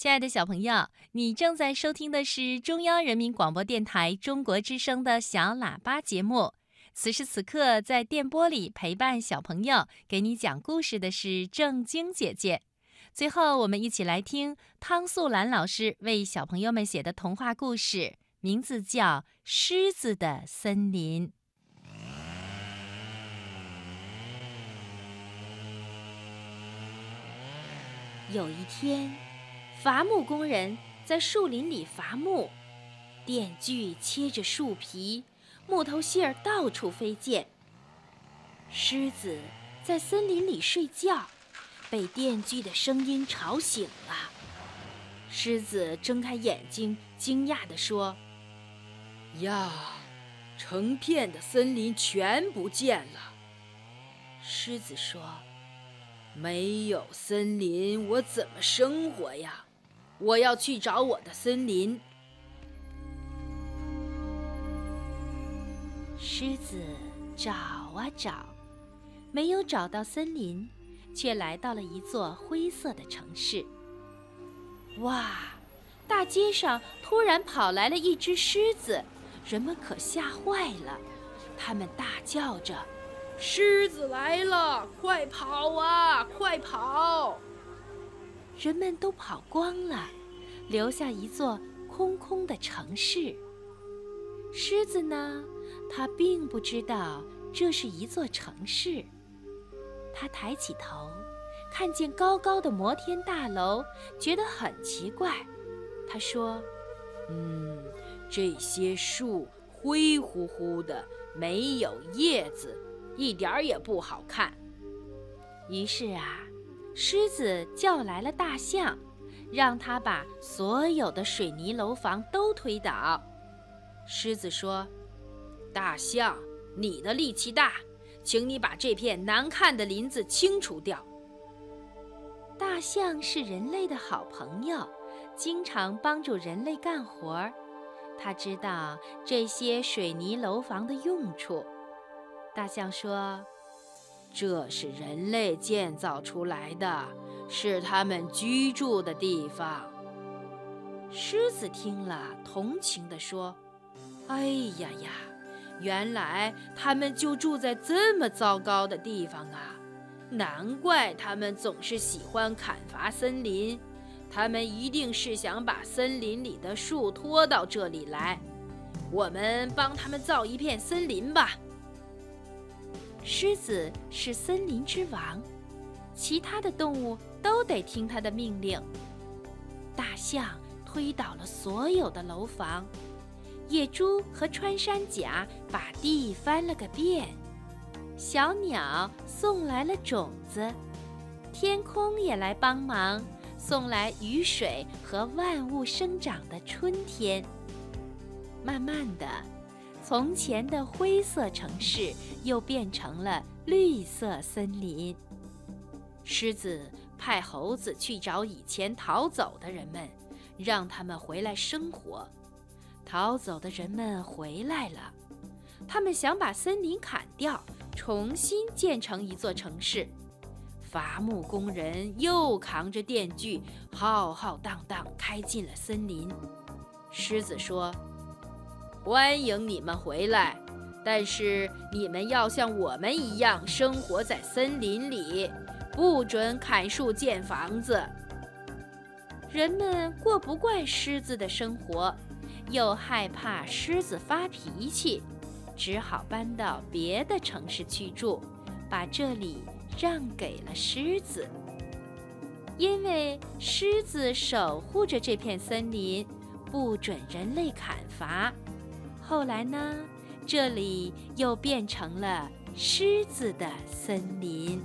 亲爱的小朋友，你正在收听的是中央人民广播电台中国之声的小喇叭节目。此时此刻，在电波里陪伴小朋友、给你讲故事的是正晶姐姐。最后，我们一起来听汤素兰老师为小朋友们写的童话故事，名字叫《狮子的森林》。有一天。伐木工人在树林里伐木，电锯切着树皮，木头屑儿到处飞溅。狮子在森林里睡觉，被电锯的声音吵醒了。狮子睁开眼睛，惊讶地说：“呀，成片的森林全不见了。”狮子说：“没有森林，我怎么生活呀？”我要去找我的森林。狮子找啊找，没有找到森林，却来到了一座灰色的城市。哇！大街上突然跑来了一只狮子，人们可吓坏了，他们大叫着：“狮子来了！快跑啊！快跑！”人们都跑光了，留下一座空空的城市。狮子呢？它并不知道这是一座城市。它抬起头，看见高高的摩天大楼，觉得很奇怪。他说：“嗯，这些树灰乎乎的，没有叶子，一点儿也不好看。”于是啊。狮子叫来了大象，让他把所有的水泥楼房都推倒。狮子说：“大象，你的力气大，请你把这片难看的林子清除掉。”大象是人类的好朋友，经常帮助人类干活儿。他知道这些水泥楼房的用处。大象说。这是人类建造出来的，是他们居住的地方。狮子听了，同情地说：“哎呀呀，原来他们就住在这么糟糕的地方啊！难怪他们总是喜欢砍伐森林，他们一定是想把森林里的树拖到这里来。我们帮他们造一片森林吧。”狮子是森林之王，其他的动物都得听它的命令。大象推倒了所有的楼房，野猪和穿山甲把地翻了个遍，小鸟送来了种子，天空也来帮忙，送来雨水和万物生长的春天。慢慢的。从前的灰色城市又变成了绿色森林。狮子派猴子去找以前逃走的人们，让他们回来生活。逃走的人们回来了，他们想把森林砍掉，重新建成一座城市。伐木工人又扛着电锯，浩浩荡荡开进了森林。狮子说。欢迎你们回来，但是你们要像我们一样生活在森林里，不准砍树建房子。人们过不惯狮子的生活，又害怕狮子发脾气，只好搬到别的城市去住，把这里让给了狮子。因为狮子守护着这片森林，不准人类砍伐。后来呢？这里又变成了狮子的森林。